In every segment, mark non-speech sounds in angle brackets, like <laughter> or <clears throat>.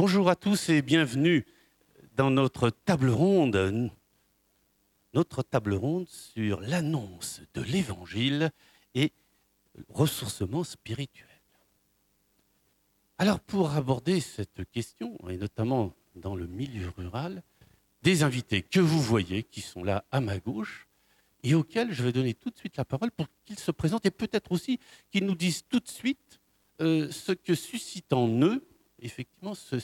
bonjour à tous. Et bienvenue dans notre table ronde. Notre table ronde sur l'annonce de l'évangile et ressourcement spirituel. Alors pour aborder cette question, et notamment dans le milieu rural, des invités que vous voyez qui sont là à ma gauche et auxquels je vais donner tout de suite la parole pour qu'ils se présentent et peut-être aussi qu'ils nous disent tout de suite euh, ce que suscite en eux effectivement ce,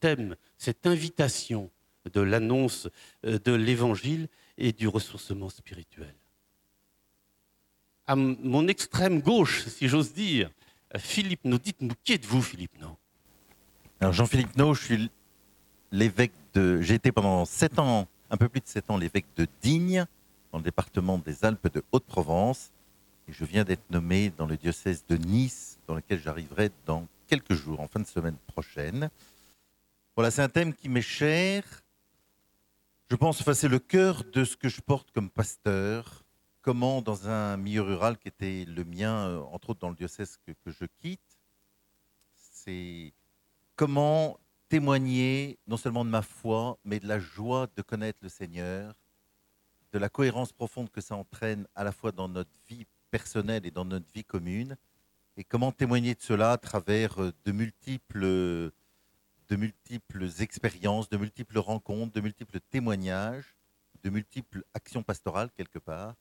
thème, cette invitation de l'annonce euh, de l'évangile et du ressourcement spirituel. À mon extrême gauche, si j'ose dire, Philippe No. Dites-nous, qui êtes-vous, Philippe No Alors, Jean-Philippe No, je suis l'évêque de. J'ai été pendant sept ans, un peu plus de sept ans, l'évêque de Digne, dans le département des Alpes de Haute-Provence. Et je viens d'être nommé dans le diocèse de Nice, dans lequel j'arriverai dans quelques jours, en fin de semaine prochaine. Voilà, c'est un thème qui m'est cher. Je pense, enfin, c'est le cœur de ce que je porte comme pasteur. Comment, dans un milieu rural qui était le mien, euh, entre autres dans le diocèse que, que je quitte, c'est comment témoigner non seulement de ma foi, mais de la joie de connaître le Seigneur, de la cohérence profonde que ça entraîne à la fois dans notre vie personnelle et dans notre vie commune, et comment témoigner de cela à travers euh, de multiples, de multiples expériences, de multiples rencontres, de multiples témoignages, de multiples actions pastorales quelque part,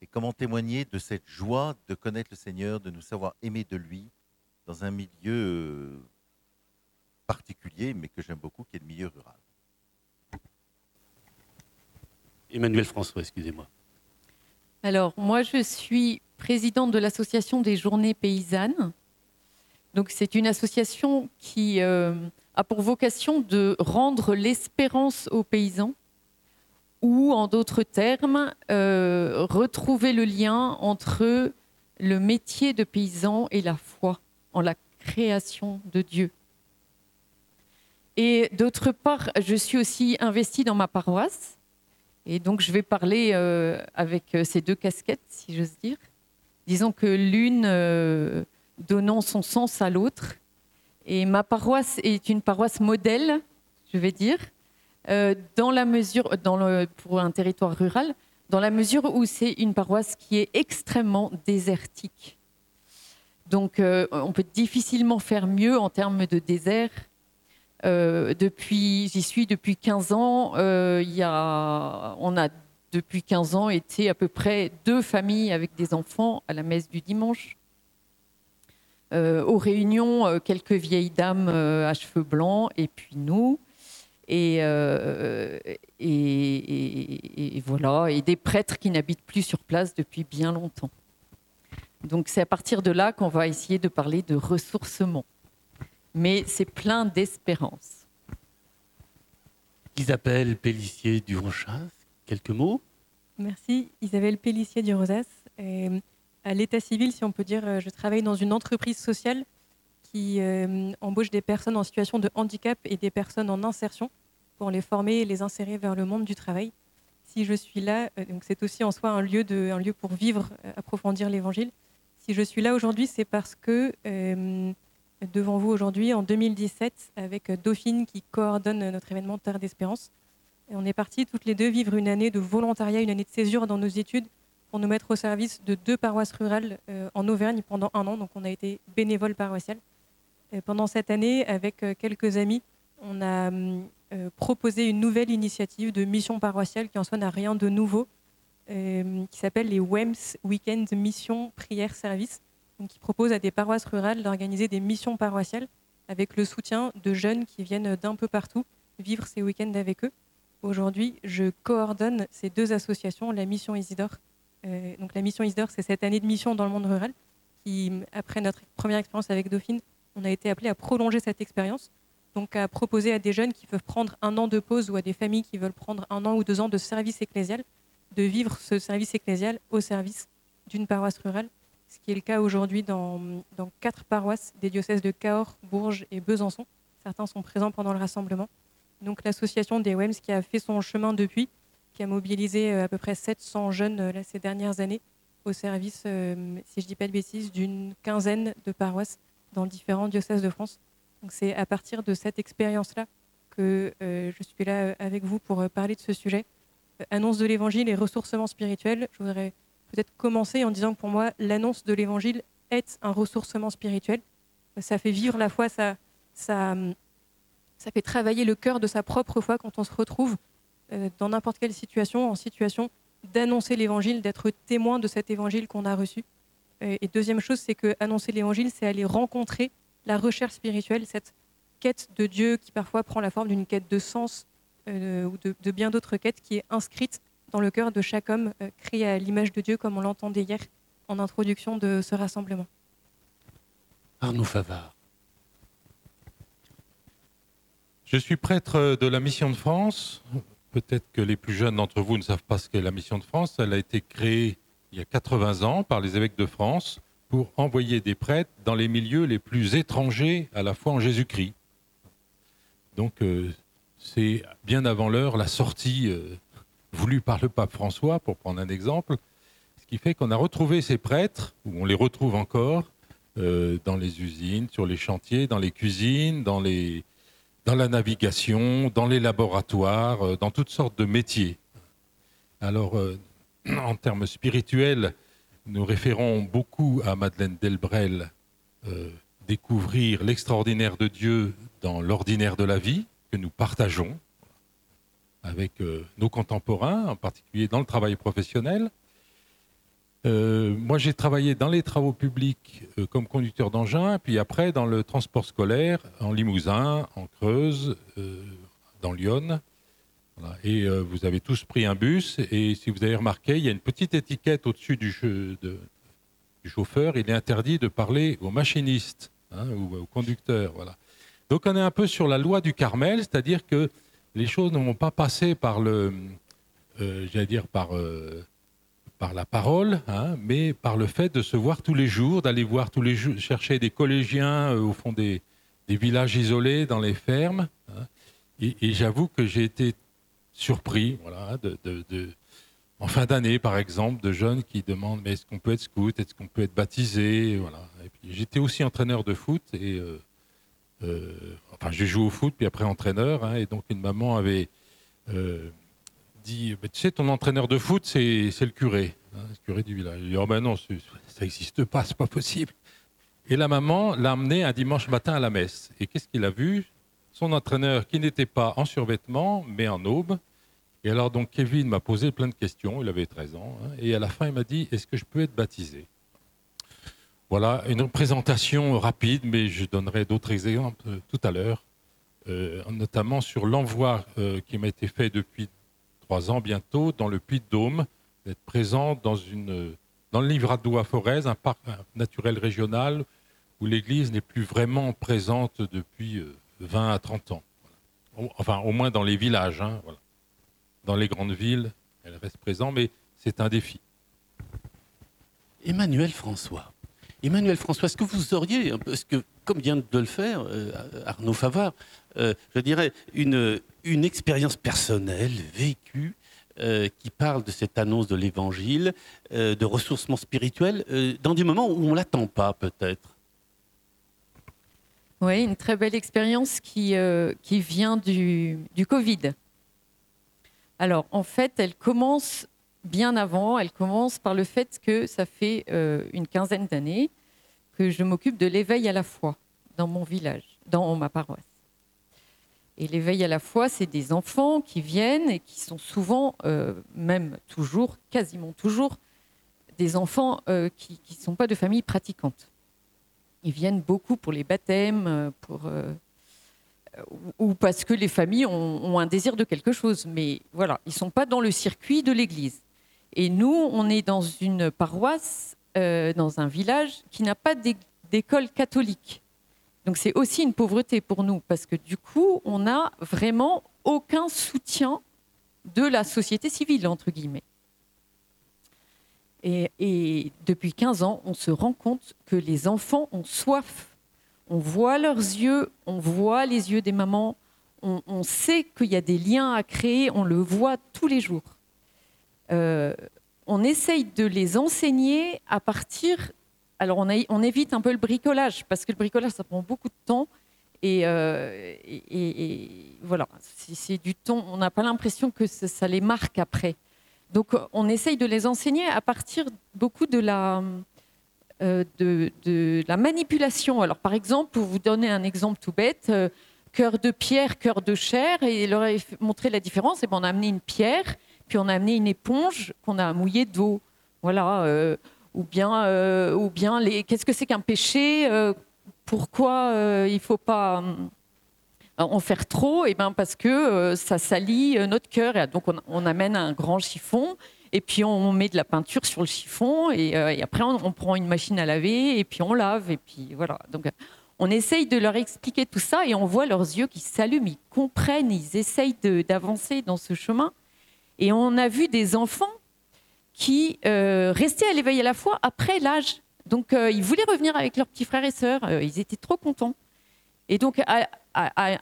et comment témoigner de cette joie de connaître le Seigneur, de nous savoir aimer de lui dans un milieu euh, particulier, mais que j'aime beaucoup, qui est le milieu rural? Emmanuel François, excusez-moi. Alors, moi, je suis présidente de l'association des journées paysannes. Donc, c'est une association qui euh, a pour vocation de rendre l'espérance aux paysans, ou en d'autres termes, euh, retrouver le lien entre le métier de paysan et la foi en la création de Dieu. Et d'autre part, je suis aussi investie dans ma paroisse et donc, je vais parler euh, avec euh, ces deux casquettes, si j'ose dire. Disons que l'une euh, donnant son sens à l'autre. Et ma paroisse est une paroisse modèle, je vais dire, dans la mesure, pour un territoire rural, dans la mesure où c'est une paroisse qui est extrêmement désertique. Donc, on peut difficilement faire mieux en termes de désert euh, depuis, j'y suis depuis 15 ans. Euh, y a, on a depuis 15 ans été à peu près deux familles avec des enfants à la messe du dimanche. Euh, aux réunions, quelques vieilles dames à cheveux blancs et puis nous. Et, et, voilà, et des prêtres qui n'habitent plus sur place depuis bien longtemps. Donc c'est à partir de là qu'on va essayer de parler de ressourcement mais c'est plein d'espérance. Isabelle Pellissier du Rochas, quelques mots? Merci, Isabelle Pellissier du Rosas. à l'état civil, si on peut dire, euh, je travaille dans une entreprise sociale qui euh, embauche des personnes en situation de handicap et des personnes en insertion pour les former et les insérer vers le monde du travail. Si je suis là, euh, donc c'est aussi en soi un lieu, de, un lieu pour vivre, approfondir l'évangile. Si je suis là aujourd'hui, c'est parce que devant vous aujourd'hui en 2017 avec Dauphine qui coordonne notre événement Terre d'Espérance. on est partis toutes les deux vivre une année de volontariat, une année de césure dans nos études pour nous mettre au service de deux paroisses rurales euh, en Auvergne pendant un an. Donc on a été bénévole paroissial. pendant cette année, avec euh, quelques amis, on a euh, proposé une nouvelle initiative de mission paroissiale qui en soi n'a rien de nouveau, qui s'appelle les WEMS Weekend Mission Prière Service qui propose à des paroisses rurales d'organiser des missions paroissiales avec le soutien de jeunes qui viennent d'un peu partout vivre ces week-ends avec eux. Aujourd'hui, je coordonne ces deux associations, la mission Isidore. Euh, donc la mission Isidore, c'est cette année de mission dans le monde rural qui, après notre première expérience avec Dauphine, on a été appelé à prolonger cette expérience, donc à proposer à des jeunes qui peuvent prendre un an de pause ou à des familles qui veulent prendre un an ou deux ans de service ecclésial, de vivre ce service ecclésial au service d'une paroisse rurale ce qui est le cas aujourd'hui dans, quatre paroisses des diocèses de Cahors, Bourges et Besançon. Certains sont présents pendant le rassemblement. Donc l'association des WEMS qui a fait son chemin depuis, qui a mobilisé euh, à peu près 700 jeunes euh, ces dernières années au service, euh, si je ne dis pas de bêtises, d'une quinzaine de paroisses dans différents diocèses de France. Donc c'est à partir de cette expérience-là que je suis là avec vous pour parler de ce sujet. annonce de l'évangile et ressourcement spirituel. Je voudrais peut-être commencer en disant que pour moi, l'annonce de l'évangile est un ressourcement spirituel. Ça fait vivre la foi, ça, fait travailler le cœur de sa propre foi quand on se retrouve dans n'importe quelle situation, en situation d'annoncer l'évangile, d'être témoin de cet évangile qu'on a reçu. Et deuxième chose, c'est que annoncer l'évangile, c'est aller rencontrer la recherche spirituelle, cette quête de Dieu qui parfois prend la forme d'une quête de sens euh, ou de, bien d'autres quêtes qui est inscrite dans le cœur de chaque homme euh, créé à l'image de Dieu, comme on l'entendait hier en introduction de ce rassemblement. Arnaud Favard. Je suis prêtre de la Mission de France. Peut-être que les plus jeunes d'entre vous ne savent pas ce qu'est la Mission de France. Elle a été créée il y a 80 ans par les évêques de France pour envoyer des prêtres dans les milieux les plus étrangers à la foi en Jésus-Christ. Donc euh, c'est bien avant l'heure la sortie euh, voulue par le pape François, pour prendre un exemple, ce qui fait qu'on a retrouvé ces prêtres, ou on les retrouve encore, euh, dans les usines, sur les chantiers, dans les cuisines, dans, la navigation, dans les laboratoires, dans toutes sortes de métiers. Alors, <clears throat> en termes spirituels, nous référons beaucoup à Madeleine Delbrel, découvrir l'extraordinaire de Dieu dans l'ordinaire de la vie que nous partageons avec euh, nos contemporains, en particulier dans le travail professionnel. Euh, moi, j'ai travaillé dans les travaux publics euh, comme conducteur d'engin, puis après dans le transport scolaire en Limousin, en Creuse, dans Lyon. Et vous avez tous pris un bus, et si vous avez remarqué, il y a une petite étiquette au-dessus du, du, chauffeur. Il est interdit de parler au machiniste hein, ou au conducteur. Voilà. Donc on est un peu sur la loi du Carmel, c'est-à-dire que les choses ne vont pas passer par le, euh, dire par, euh, par la parole, hein, mais par le fait de se voir tous les jours, d'aller voir tous les jours, chercher des collégiens euh, au fond des, villages isolés, dans les fermes. Hein. et, j'avoue que j'ai été surpris, voilà, de, en fin d'année par exemple, de jeunes qui demandent mais est-ce qu'on peut être scout, est-ce qu'on peut être baptisé, voilà. j'étais aussi entraîneur de foot et euh, enfin, j'ai joué au foot, puis après entraîneur, hein, et donc une maman avait euh, dit Tu sais, ton entraîneur de foot, c'est le curé, hein, le curé du village. Il dit Oh ben non, ça n'existe pas, c'est pas possible. Et la maman l'a amené un dimanche matin à la messe. Et qu'est-ce qu'il a vu? Son entraîneur qui n'était pas en survêtement, mais en aube. Et alors, donc, Kevin m'a posé plein de questions, il avait 13 ans. Hein, et à la fin, il m'a dit Est-ce que je peux être baptisé? Voilà, une présentation rapide, mais je donnerai d'autres exemples euh, tout à l'heure, euh, notamment sur l'envoi euh, qui m'a été fait depuis trois ans bientôt dans le Puy-de-Dôme, d'être présent dans, une, le Livradois Forez, un parc naturel régional où l'Église n'est plus vraiment présente depuis 20 à 30 ans. Enfin, au moins dans les villages. Hein, dans les grandes villes, elle reste présente, mais c'est un défi. Emmanuel François. Emmanuel François, est-ce que vous auriez, parce comme vient de le faire euh, Arnaud Favard, euh, je dirais une, expérience personnelle, vécue, euh, qui parle de cette annonce de l'évangile, de ressourcement spirituel, dans des moments où on ne l'attend pas peut-être? Oui, une très belle expérience qui, vient du Covid. Alors, en fait, elle commence bien avant. Elle commence par le fait que ça fait euh, une quinzaine d'années que je m'occupe de l'éveil à la foi dans mon village, dans ma paroisse. Et l'éveil à la foi, c'est des enfants qui viennent et qui sont souvent, euh, même toujours, quasiment toujours, des enfants euh, qui ne sont pas de famille pratiquante. Ils viennent beaucoup pour les baptêmes, pour, ou parce que les familles ont, ont, un désir de quelque chose. Mais voilà, ils ne sont pas dans le circuit de l'Église. Et nous, on est dans une paroisse, euh, dans un village qui n'a pas d'école catholique. Donc c'est aussi une pauvreté pour nous, parce que du coup, on n'a vraiment aucun soutien de la société civile, entre guillemets. Et, depuis 15 ans, on se rend compte que les enfants ont soif. On voit leurs yeux, on voit les yeux des mamans, on, on sait qu'il y a des liens à créer, on le voit tous les jours. Euh, on essaye de les enseigner à partir. Alors, on, évite un peu le bricolage, parce que le bricolage, ça prend beaucoup de temps. Et, voilà, c'est du ton. On n'a pas l'impression que ça, les marque après. Donc, on essaye de les enseigner à partir beaucoup de la, de, la manipulation. Alors, par exemple, pour vous donner un exemple tout bête, cœur de pierre, cœur de chair, et leur a montré la différence. Et ben, on a amené une pierre, puis on a amené une éponge qu'on a mouillée d'eau. Voilà. Euh, ou bien, euh, ou bien qu'est-ce que c'est qu'un péché euh, Pourquoi il ne faut pas en faire trop? Et ben parce que ça salit notre cœur. Donc on, amène un grand chiffon. Et puis on met de la peinture sur le chiffon et, après on, on, prend une machine à laver et puis on lave et puis voilà. Donc on essaye de leur expliquer tout ça et on voit leurs yeux qui s'allument, ils comprennent, ils essayent d'avancer dans ce chemin. Et on a vu des enfants qui euh, restaient à l'éveil à la fois après l'âge. Donc euh, ils voulaient revenir avec leurs petits frères et sœurs, euh, ils étaient trop contents. Et donc à,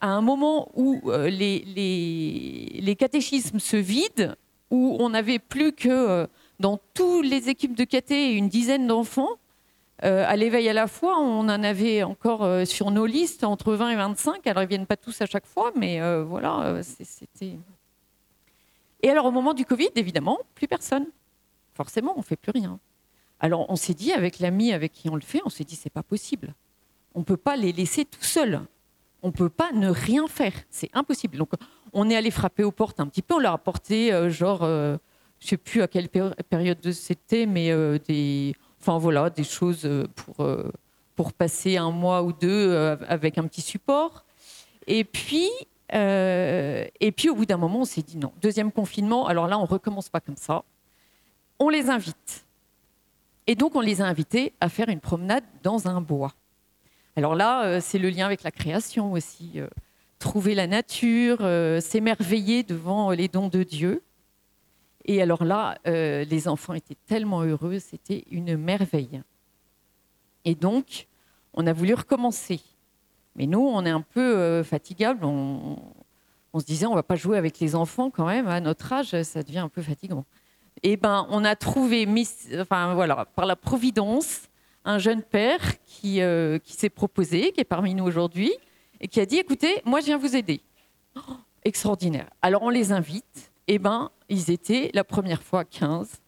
un moment où les, les, catéchismes se vident, où on n'avait plus que dans toutes les équipes de caté une dizaine d'enfants, à l'éveil à la fois, on en avait encore sur nos listes entre 20 et 25. Alors, ils ne viennent pas tous à chaque fois, mais voilà, c'était. Et alors, au moment du Covid, évidemment, plus personne. Forcément, on ne fait plus rien. Alors, on s'est dit, avec l'ami avec qui on le fait, on s'est dit, c'est pas possible. On ne peut pas les laisser tout seuls. On ne peut pas ne rien faire. C'est impossible. Donc, on est allé frapper aux portes un petit peu. On leur a apporté, genre, je ne sais plus à quelle période c'était, mais des Enfin voilà, des choses euh, pour, euh, pour passer un mois ou deux euh, avec un petit support. Et puis, et puis au bout d'un moment, on s'est dit non. Deuxième confinement, alors là, on recommence pas comme ça. On les invite. Et donc, on les a invités à faire une promenade dans un bois. Alors là, c'est le lien avec la création aussi. trouver la nature, s'émerveiller devant les dons de Dieu. Et alors là, euh, les enfants étaient tellement heureux, c'était une merveille. Et donc, on a voulu recommencer. Mais nous, on est un peu euh, fatigables. On, se disait, on va pas jouer avec les enfants quand même. À notre âge, ça devient un peu fatigant. Et eh ben, on a trouvé, enfin voilà, par la providence, un jeune père qui, euh, qui s'est proposé, qui est parmi nous aujourd'hui, et qui a dit, écoutez, moi, je viens vous aider. Oh, extraordinaire. Alors, on les invite eh ben, ils étaient la première fois 15.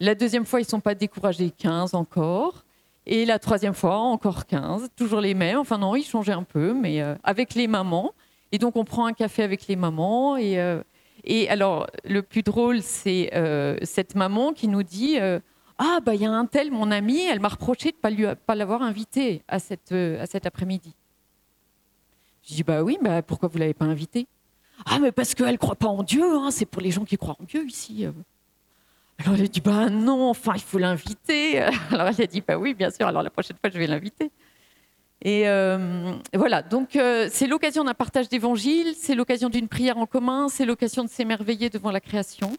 La deuxième fois, ils ne sont pas découragés, 15 encore. Et la troisième fois, encore 15. Toujours les mêmes. Enfin, non, ils changeaient un peu, mais euh, avec les mamans. Et donc, on prend un café avec les mamans. Et, euh, alors, le plus drôle, c'est euh, cette maman qui nous dit Ah, bah, il y a un tel, mon ami, elle m'a reproché de ne pas, pas l'avoir invité à, cette, à cet après-midi. Je dis Bah oui, bah, pourquoi vous ne l'avez pas invité? Ah, mais parce qu'elle ne croit pas en Dieu, hein, c'est pour les gens qui croient en Dieu ici. Alors a dit Bah non, enfin, il faut l'inviter. <laughs> Alors elle a dit Bah oui, bien sûr, alors la prochaine fois, je vais l'inviter. Et euh, voilà, donc euh, c'est l'occasion d'un partage d'évangile, c'est l'occasion d'une prière en commun, c'est l'occasion de s'émerveiller devant la création.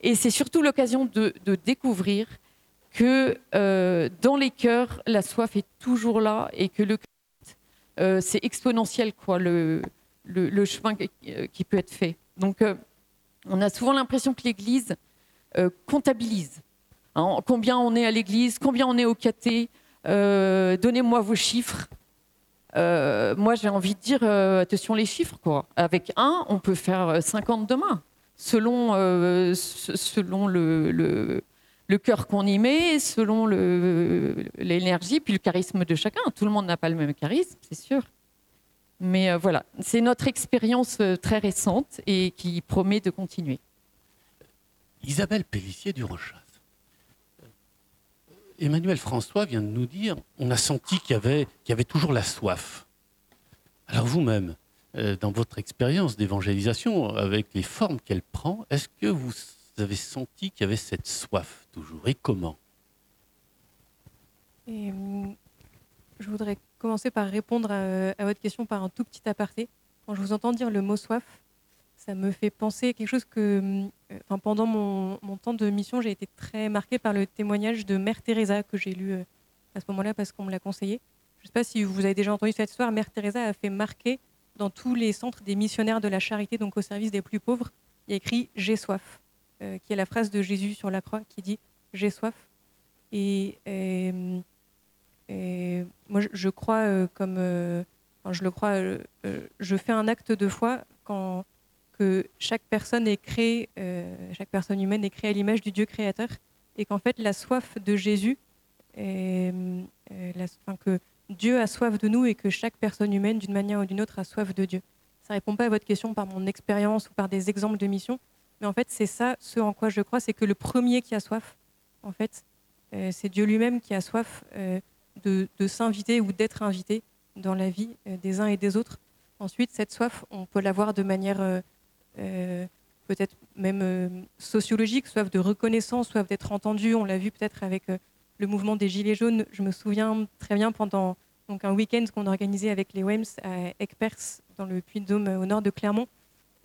Et c'est surtout l'occasion de, découvrir que euh, dans les cœurs, la soif est toujours là et que le c'est exponentiel, quoi. Le, le, chemin qui peut être fait. Donc, on a souvent l'impression que l'Église euh, comptabilise. Hein, combien on est à l'Église, combien on est au caté, donnez-moi vos chiffres. moi, j'ai envie de dire, attention les chiffres. Quoi. Avec un, on peut faire 50 demain, selon, selon le, le, le cœur qu'on y met, selon l'énergie, puis le charisme de chacun. Tout le monde n'a pas le même charisme, c'est sûr. Mais euh, voilà, c'est notre expérience euh, très récente et qui promet de continuer. Isabelle Pellissier du Rochas. Emmanuel François vient de nous dire on a senti qu'il y avait, toujours la soif. Alors vous-même, euh, dans votre expérience d'évangélisation, avec les formes qu'elle prend, est-ce que vous avez senti qu'il y avait cette soif toujours? Et comment? Je voudrais commencer par répondre à, votre question par un tout petit aparté. Quand je vous entends dire le mot soif, ça me fait penser à quelque chose que, euh, enfin, pendant mon, temps de mission, j'ai été très marquée par le témoignage de Mère Teresa que j'ai lu euh, à ce moment-là parce qu'on me l'a conseillé. Je ne sais pas si vous avez déjà entendu cette histoire. Mère Teresa a fait marquer dans tous les centres des missionnaires de la charité, donc au service des plus pauvres, il y a écrit J'ai soif, euh, qui est la phrase de Jésus sur la croix qui dit J'ai soif. Et moi, je crois, comme, je le crois, je fais un acte de foi quand que chaque personne est créée, euh, chaque personne humaine est créée à l'image du Dieu créateur, et qu'en fait la soif de Jésus, euh, enfin, que Dieu a soif de nous et que chaque personne humaine, d'une manière ou d'une autre, a soif de Dieu. Ça répond pas à votre question par mon expérience ou par des exemples de mission, mais en fait c'est ça, ce en quoi je crois, c'est que le premier qui a soif, en fait, euh, c'est Dieu lui-même qui a soif de, s'inviter ou d'être invité dans la vie des uns et des autres. Ensuite, cette soif, on peut l'avoir de manière peut-être même euh, sociologique, soif de reconnaissance, soif d'être entendu. On l'a vu peut-être avec euh, le mouvement des Gilets jaunes. Je me souviens très bien pendant donc, un week-end qu'on organisait avec les WEMS à Aix-Perse, dans le Puy-de-Dôme, euh, au nord de Clermont.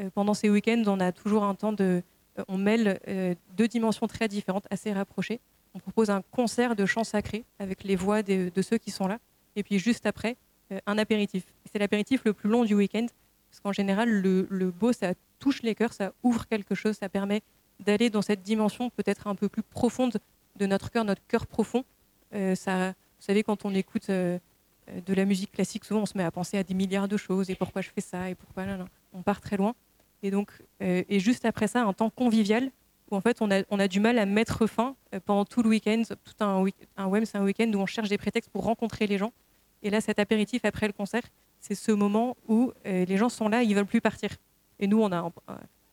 Euh, pendant ces week-ends, on a toujours un temps de. euh, on mêle euh, deux dimensions très différentes, assez rapprochées. On propose un concert de chants sacrés avec les voix de ceux qui sont là. Et puis juste après, euh, un apéritif. C'est l'apéritif le plus long du week-end, parce qu'en général, le, le beau, ça touche les cœurs, ça ouvre quelque chose, ça permet d'aller dans cette dimension peut-être un peu plus profonde de notre cœur, notre cœur profond. Euh, vous savez, quand on écoute euh, euh, de la musique classique, souvent on se met à penser à des milliards de choses, et pourquoi je fais ça, et pourquoi là, là. on part très loin. Et donc, et juste après ça, un temps convivial où en fait on a, on a du mal à mettre fin pendant tout le week-end. Tout un, week- c'est un week-end où on cherche des prétextes pour rencontrer les gens. Et là, cet apéritif après le concert, c'est ce moment où les gens sont là, ils veulent plus partir. Et nous, on a,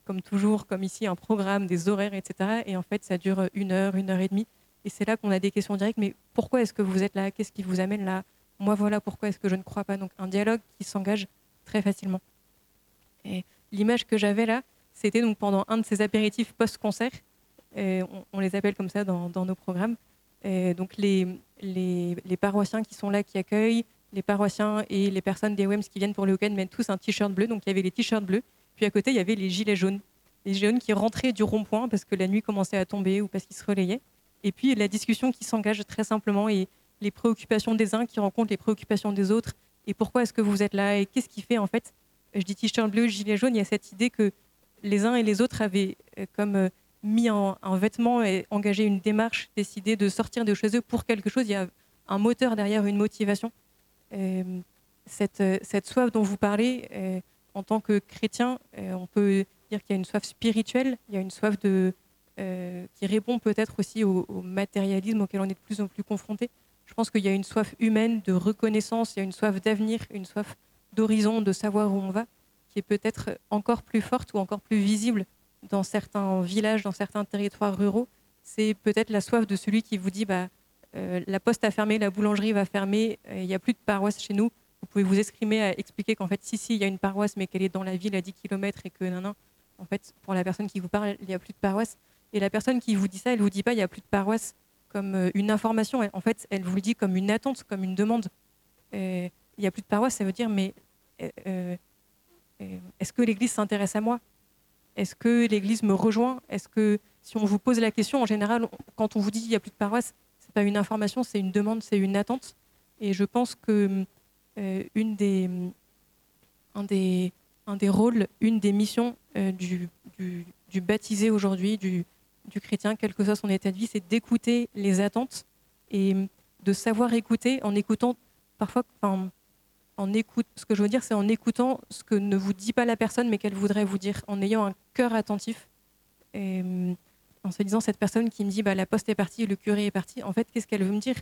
comme toujours, comme ici, un programme, des horaires, etc. Et en fait, ça dure une heure, une heure et demie. Et c'est là qu'on a des questions directes. Mais pourquoi est-ce que vous êtes là? Qu'est-ce qui vous amène là? Moi, voilà pourquoi est-ce que je ne crois pas. Donc, un dialogue qui s'engage très facilement. Et l'image que j'avais là, c'était donc pendant un de ces apéritifs post-concert. On, les appelle comme ça dans, nos programmes. Donc les, les, les paroissiens qui sont là, qui accueillent, les paroissiens et les personnes des WEMS qui viennent pour le week-end mettent tous un t-shirt bleu. Donc il y avait les t-shirts bleus. Puis à côté, il y avait les gilets jaunes. Les gilets jaunes qui rentraient du rond-point parce que la nuit commençait à tomber ou parce qu'ils se relayaient. Et puis la discussion qui s'engage très simplement et les préoccupations des uns qui rencontrent les préoccupations des autres. Et pourquoi est-ce que vous êtes là Et qu'est-ce qui fait en fait Je dis t-shirt bleu, gilet jaune, il y a cette idée que les uns et les autres avaient euh, comme euh, mis un vêtement et engagé une démarche, décidé de sortir de chez eux pour quelque chose. Il y a un moteur derrière, une motivation. Euh, cette, soif dont vous parlez, en tant que chrétien, euh, on peut dire qu'il y a une soif spirituelle, il y a une soif euh, qui répond peut-être aussi au, matérialisme auquel on est de plus en plus confronté. Je pense qu'il y a une soif humaine de reconnaissance, il y a une soif d'avenir, une soif d'horizon, de savoir où on va, qui est peut-être encore plus forte ou encore plus visible dans certains villages, dans certains territoires ruraux. C'est peut-être la soif de celui qui vous dit bah, euh, la poste a fermé, la boulangerie va fermer, il n'y a plus de paroisse chez nous. Vous pouvez vous exprimer à expliquer qu'en fait, si, si, il y a une paroisse, mais qu'elle est dans la ville à 10 km et que non, non, en fait, pour la personne qui vous parle, il n'y a plus de paroisse. Et la personne qui vous dit ça, elle ne vous dit pas il n'y a plus de paroisse comme euh, une information. En fait, elle vous le dit comme une attente, comme une demande. Euh, Il n'y a plus de paroisse, ça veut dire mais euh, euh, euh, est-ce que l'Église s'intéresse à moi? Est-ce que l'Église me rejoint? Est-ce que si on vous pose la question, en général, quand on vous dit il n'y a plus de paroisse, c'est pas une information, c'est une demande, c'est une attente. Et je pense que euh, une des, un, des, un des rôles, une des missions euh, du, du, du baptisé aujourd'hui, du, du chrétien, quel que soit son état de vie, c'est d'écouter les attentes et de savoir écouter en écoutant parfois, enfin, en écoute, ce que je veux dire, c'est en écoutant ce que ne vous dit pas la personne, mais qu'elle voudrait vous dire, en ayant un cœur attentif. Et, euh, en se disant, cette personne qui me dit, bah, la poste est partie, le curé est parti, en fait, qu'est-ce qu'elle veut me dire?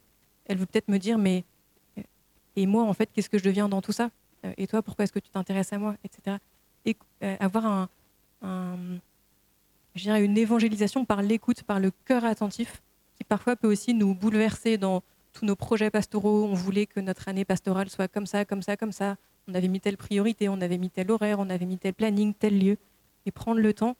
Elle veut peut-être me dire, mais euh, et moi, en fait, qu'est-ce que je deviens dans tout ça? Euh, Et toi, pourquoi est-ce que tu t'intéresses à moi Etc. Et euh, avoir une évangélisation par l'écoute, par le cœur attentif, qui parfois peut aussi nous bouleverser dans tous nos projets pastoraux. On voulait que notre année pastorale soit comme ça, comme ça, comme ça. On avait mis telle priorité, on avait mis tel horaire, on avait mis tel planning, tel lieu. Et prendre le temps,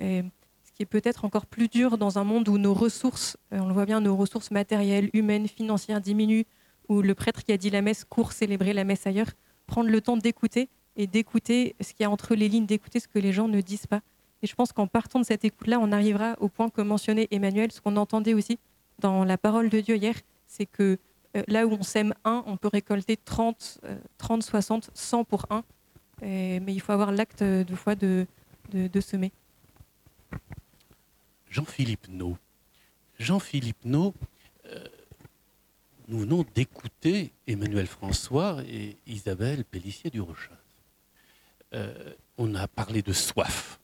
euh, ce qui est peut-être encore plus dur dans un monde où nos ressources, on le voit bien, nos ressources matérielles, humaines, financières diminuent, où le prêtre qui a dit la messe court célébrer la messe ailleurs. Prendre le temps d'écouter et d'écouter ce qu'il y a entre les lignes, d'écouter ce que les gens ne disent pas. Et je pense qu'en partant de cette écoute-là, on arrivera au point que mentionnait Emmanuel, ce qu'on entendait aussi dans la parole de Dieu hier, c'est que euh, là où on sème un, on peut récolter 30, euh, 30 60, 100 pour un. Mais il faut avoir l'acte de foi de, semer. Jean-Philippe No. Jean-Philippe No, nous venons d'écouter Emmanuel François et Isabelle Pellissier du Rochaz. Euh, on a parlé de soif.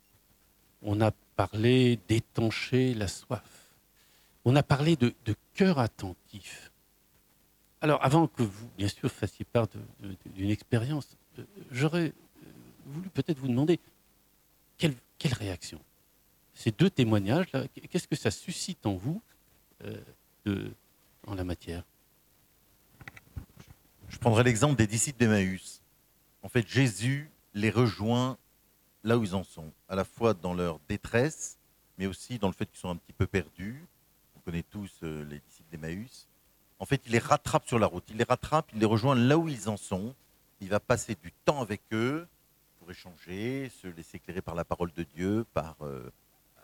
On a parlé d'étancher la soif. On a parlé de, cœur attentif. Alors, avant que vous, bien sûr, fassiez part d'une expérience, euh, j'aurais euh, voulu peut-être vous demander quelle, quelle réaction? Ces deux témoignages-là, qu'est-ce que ça suscite en vous de, en la matière? Je prendrai l'exemple des disciples d'Emmaüs. En fait, Jésus les rejoint là où ils en sont, à la fois dans leur détresse, mais aussi dans le fait qu'ils sont un petit peu perdus. On connaît tous euh, les disciples d'Emmaüs. En fait, il les rattrape sur la route. Il les rattrape, il les rejoint là où ils en sont. Il va passer du temps avec eux pour échanger, se laisser éclairer par la parole de Dieu, par euh,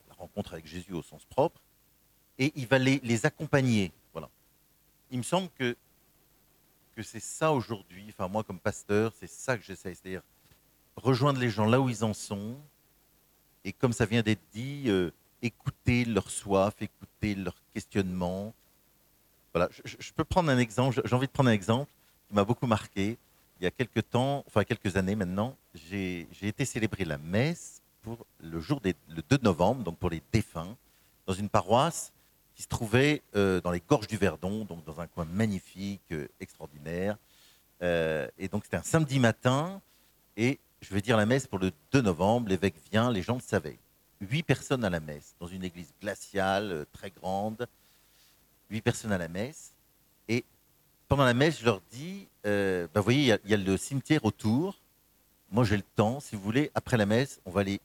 la rencontre avec Jésus au sens propre. Et il va les, les accompagner. Voilà. Il me semble que, que c'est ça aujourd'hui, enfin moi comme pasteur, c'est ça que j'essaie. C'est-à-dire rejoindre les gens là où ils en sont, et comme ça vient d'être dit, euh, écouter leur soif, écouter leurs questionnements. Voilà, je, peux prendre un exemple, j'ai envie de prendre un exemple qui m'a beaucoup marqué. Il y a quelques temps, enfin quelques années maintenant, j'ai été célébrer la messe pour le jour des, le 2 novembre, donc pour les défunts, dans une paroisse qui se trouvait euh, dans les gorges du Verdon, donc dans un coin magnifique, euh, extraordinaire. et donc c'était un samedi matin, et je vais dire la messe pour le 2 novembre, l'évêque vient, les gens le savaient. Huit personnes à la messe, dans une église glaciale, euh, très grande. Huit personnes à la messe. Et pendant la messe, je leur dis, euh, bah, vous voyez, il y, a le cimetière autour. Moi, j'ai le temps, si vous voulez, après la messe, on va aller,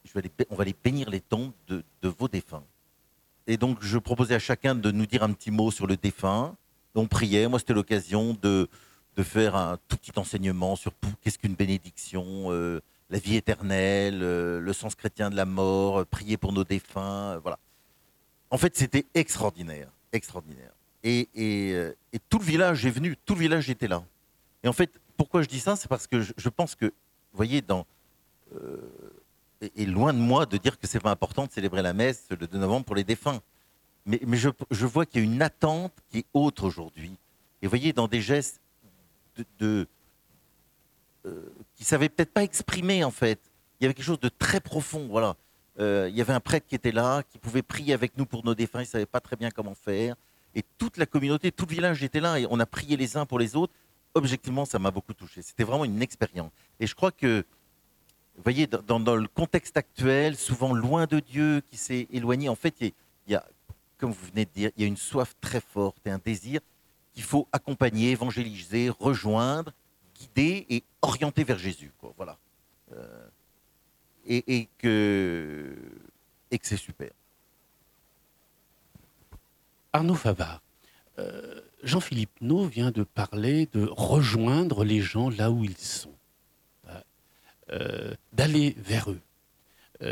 on va aller bénir les tombes de vos défunts. Et donc, je proposais à chacun de nous dire un petit mot sur le défunt. On priait. Moi, c'était l'occasion de, de faire un tout petit enseignement sur qu'est-ce qu'une bénédiction, euh, la vie éternelle, euh, le sens chrétien de la mort, euh, prier pour nos défunts, voilà. En fait, c'était extraordinaire, extraordinaire. Et, et, tout le village est venu, tout le village était là. Et en fait, pourquoi je dis ça, c'est parce que je, pense que, vous voyez, dans et, loin de moi de dire que c'est pas important de célébrer la messe le 2 novembre pour les défunts. Mais, je, vois qu'il y a une attente qui est autre aujourd'hui. Et vous voyez, dans des gestes de, euh, qui savait peut-être pas exprimer en fait. Il y avait quelque chose de très profond. Voilà. Euh, il y avait un prêtre qui était là, qui pouvait prier avec nous pour nos défunts. Il savait pas très bien comment faire. Et toute la communauté, tout le village était là et on a prié les uns pour les autres. Objectivement, ça m'a beaucoup touché. C'était vraiment une expérience. Et je crois que, vous voyez, dans, le contexte actuel, souvent loin de Dieu, qui s'est éloigné, en fait, il y a, comme vous venez de dire, il y a une soif très forte et un désir qu'il faut accompagner, évangéliser, rejoindre, guider et orienter vers Jésus. Voilà. Euh, et, et, que, et que c'est super. Arnaud Favard, euh, Jean-Philippe No vient de parler de rejoindre les gens là où ils sont, euh, d'aller vers eux.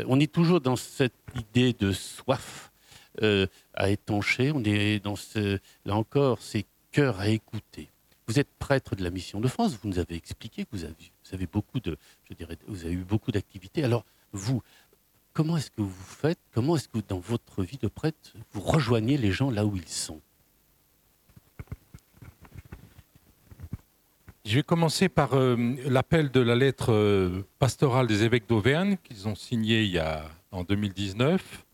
on est toujours dans cette idée de soif à étancher. On est dans ce, là encore, c'est cœur à écouter. Vous êtes prêtre de la mission de France, vous nous avez expliqué que vous avez beaucoup de, je dirais, vous avez eu beaucoup d'activités. Alors, vous, comment est-ce que vous faites? Comment est-ce que dans votre vie de prêtre, vous rejoignez les gens là où ils sont? Je vais commencer par euh, l'appel de la lettre euh, pastorale des évêques d'Auvergne qu'ils ont signé il y a, en 2019.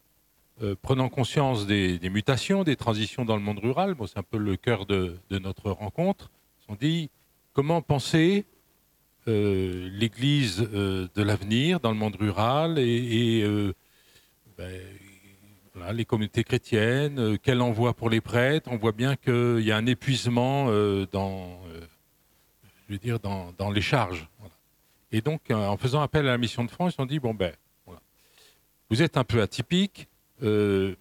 Euh, prenant conscience des, mutations, des transitions dans le monde rural, c'est un peu le cœur de, notre rencontre, ils ont dit comment penser l'Église de l'avenir dans le monde rural et, ben, les communautés chrétiennes, quel envoi pour les prêtres? On voit bien qu'il y a un épuisement dans, je veux dire, dans, les charges. Et donc, en faisant appel à la mission de France, ils ont dit bon ben, vous êtes un peu atypique euh,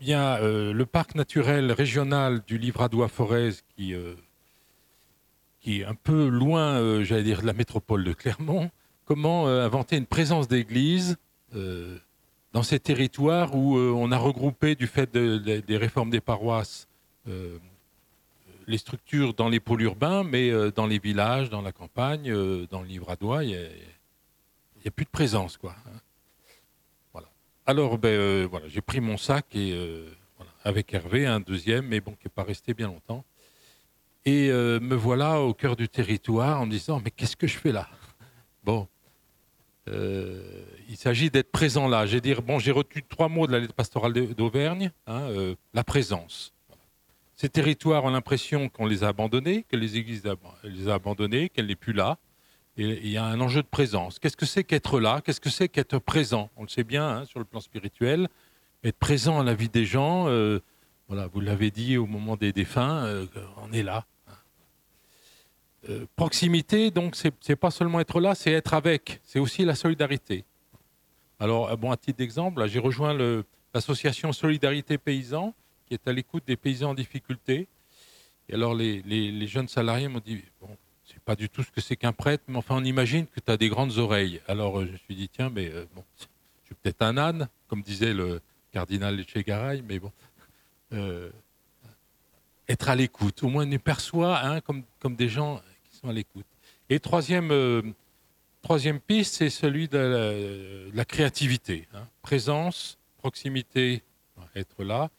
il y a euh, le parc naturel régional du Livradois-Forez euh, qui est un peu loin, j'allais dire, de la métropole de Clermont. Comment inventer une présence d'église dans ces territoires où on a regroupé, du fait des réformes des paroisses, les structures dans les pôles urbains, mais dans les villages, dans la campagne, dans le Livradois, il n'y a, plus de présence. Quoi. Hein. Alors, ben, euh, voilà, j'ai pris mon sac et euh, avec Hervé, un deuxième, mais bon, qui n'est pas resté bien longtemps. Et euh, me voilà au cœur du territoire en me disant, mais qu'est-ce que je fais là? Bon, euh, il s'agit d'être présent là. J'ai dire, bon, j'ai retenu trois mots de la lettre pastorale d'Auvergne, hein, euh, la présence. Ces territoires ont l'impression qu'on les a abandonnés, que les églises les a abandonnés, qu'elles n'est plus là. Et il y a un enjeu de présence. Qu'est-ce que c'est qu'être là? Qu'est-ce que c'est qu'être présent? On le sait bien hein, sur le plan spirituel. Être présent à la vie des gens, euh, voilà, vous l'avez dit au moment des défunts, euh, on est là. Euh, proximité, donc, c'est pas seulement être là, c'est être avec. C'est aussi la solidarité. Alors, bon, à titre d'exemple, j'ai rejoint l'association Solidarité Paysans, qui est à l'écoute des paysans en difficulté. Et alors, les, les jeunes salariés m'ont dit, bon, c'est pas du tout ce que c'est qu'un prêtre, mais enfin, on imagine que tu as des grandes oreilles. Alors, euh, je me suis dit, tiens, mais euh, bon, je suis peut-être un âne, comme disait le cardinal Echegaray, mais bon. Euh, être à l'écoute. Au moins, on nous perçoit hein, comme, comme des gens qui sont à l'écoute. Et troisième, troisième piste, c'est celui de la, créativité. Hein. Présence, proximité, être là.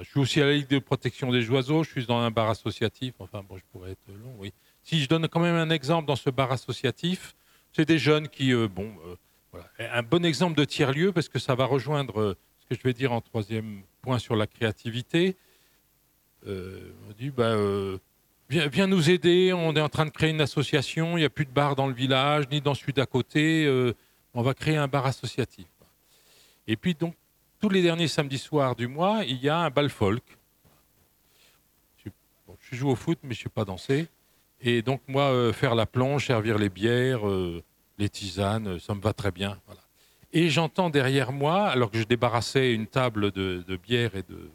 Je suis aussi à la Ligue de protection des oiseaux, je suis dans un bar associatif, enfin bon, je pourrais être long, oui. Si je donne quand même un exemple dans ce bar associatif, c'est des jeunes qui, euh, bon, euh, voilà. un bon exemple de tiers-lieu, parce que ça va rejoindre euh, ce que je vais dire en troisième point sur la créativité. on dit, bah, viens, viens, nous aider, on est en train de créer une association, il n'y a plus de bar dans le village, ni dans celui d'à côté, on va créer un bar associatif. Et puis donc, tous les derniers samedis soirs du mois, il y a un bal folk. Je, joue au foot, mais je ne sais pas danser. Et donc, moi, euh, faire la plonge, servir les bières, euh, les tisanes, ça me va très bien. Et j'entends derrière moi, alors que je débarrassais une table de, bière et de.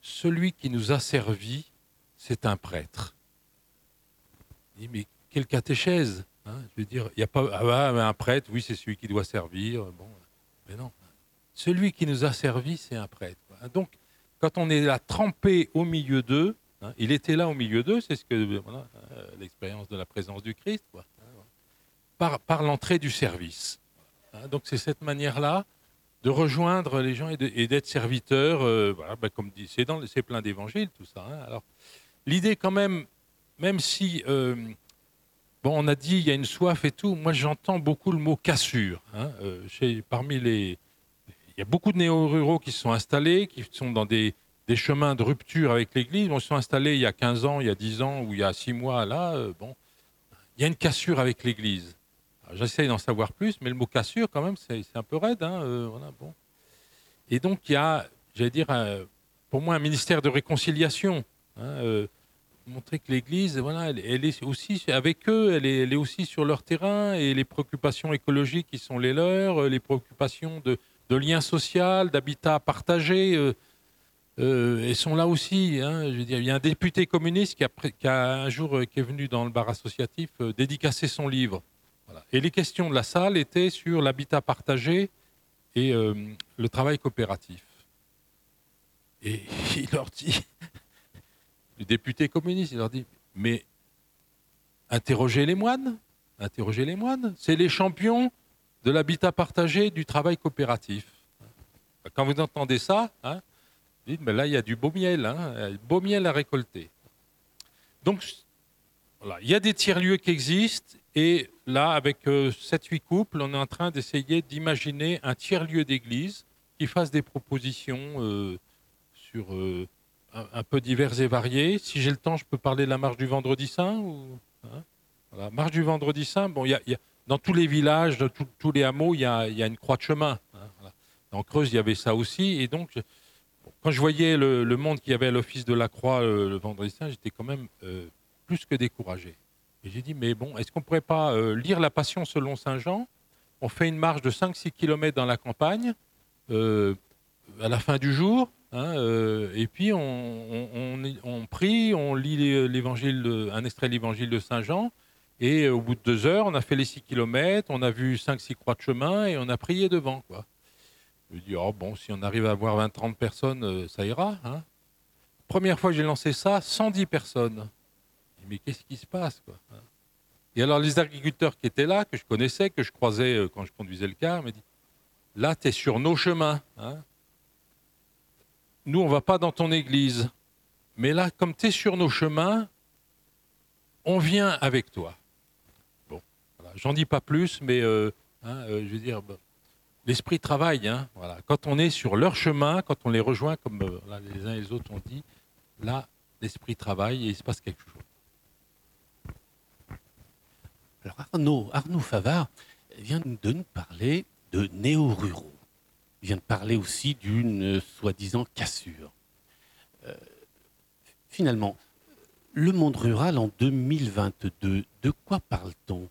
Celui qui nous a servi, c'est un prêtre. Je dis, mais quelle catéchèse hein Je veux dire, il n'y a pas. Ah, un prêtre, oui, c'est celui qui doit servir. Mais non. Celui qui nous a servi, c'est un prêtre. Donc, quand on est là trempé au milieu d'eux, hein, il était là au milieu d'eux, c'est ce que euh, l'expérience de la présence du Christ, par, par l'entrée du service. Hein, donc c'est cette manière-là de rejoindre les gens et d'être serviteur. Euh, voilà, ben, comme dit, c'est, plein d'évangiles tout ça. Hein. Alors l'idée quand même, même si euh, bon, on a dit il y a une soif et tout, moi j'entends beaucoup le mot cassure. parmi les il y a beaucoup de néo-ruraux qui se sont installés, qui sont dans des, chemins de rupture avec l'Église. Ils se sont installés il y a 15 ans, il y a 10 ans ou il y a 6 mois. Là, euh, bon, il y a une cassure avec l'Église. J'essaye d'en savoir plus, mais le mot cassure, quand même, c'est un peu raide. Hein, euh, bon. Et donc, il y a, j'allais dire, pour moi, un ministère de réconciliation. Hein, euh, montrer que l'Église, voilà, elle, est aussi avec eux, elle est, aussi sur leur terrain et les préoccupations écologiques qui sont les leurs, les préoccupations de, de lien social, d'habitat partagé. Euh, euh, et sont là aussi. Hein, il y a un député communiste qui a, un jour euh, est venu dans le bar associatif euh, dédicacer son livre. Et les questions de la salle étaient sur l'habitat partagé et le travail coopératif. Et <laughs> il leur dit, le député communiste, il leur dit, mais interrogez les moines, interrogez les moines, c'est les champions de l'habitat partagé, du travail coopératif. Quand vous entendez ça, hein, dites, mais là, il y a du beau miel, hein, beau miel à récolter. Donc, il y a des tiers-lieux qui existent, et là, avec 7-8 euh, couples, on est en train d'essayer d'imaginer un tiers-lieu d'église qui fasse des propositions euh, sur euh, un, peu diverses et variées. Si j'ai le temps, je peux parler de la marche du vendredi saint ou, hein, Marche du vendredi saint, bon, il y a dans tous les villages, dans tous les hameaux, il y, a, une croix de chemin. Hein, en Creuse, il y avait ça aussi. Et donc, quand je voyais le, monde qui avait l'office de la croix euh, le vendredi saint, j'étais quand même euh, plus que découragé. Et j'ai dit, mais bon, est-ce qu'on ne pourrait pas euh, lire la Passion selon Saint Jean? On fait une marche de 5-6 km dans la campagne, à la fin du jour, hein, et puis on, on, prie, on lit l'évangile, un extrait de l'évangile de Saint Jean, et au bout de deux heures, on a fait les six kilomètres, on a vu cinq, six croix de chemin et on a prié devant. Je me dis, oh bon, si on arrive à avoir 20-30 personnes, euh, ça ira. Hein. Première fois que j'ai lancé ça, 110 personnes. Mais qu'est-ce qui se passe quoi hein. Et alors les agriculteurs qui étaient là, que je connaissais, que je croisais euh, quand je conduisais le car, me disent, là, tu es sur nos chemins. Hein. Nous, on ne va pas dans ton église. Mais là, comme tu es sur nos chemins, on vient avec toi. J'en dis pas plus, mais euh, hein, euh, je veux dire, l'esprit travaille. Hein, voilà. Quand on est sur leur chemin, quand on les rejoint, comme euh, les uns et les autres ont dit, là, l'esprit travaille et il se passe quelque chose. Alors Arnaud, Arnaud Favard vient de nous parler de néo-ruraux. Il vient de parler aussi d'une soi-disant cassure. Finalement, le monde rural en 2022, de quoi parle-t-on?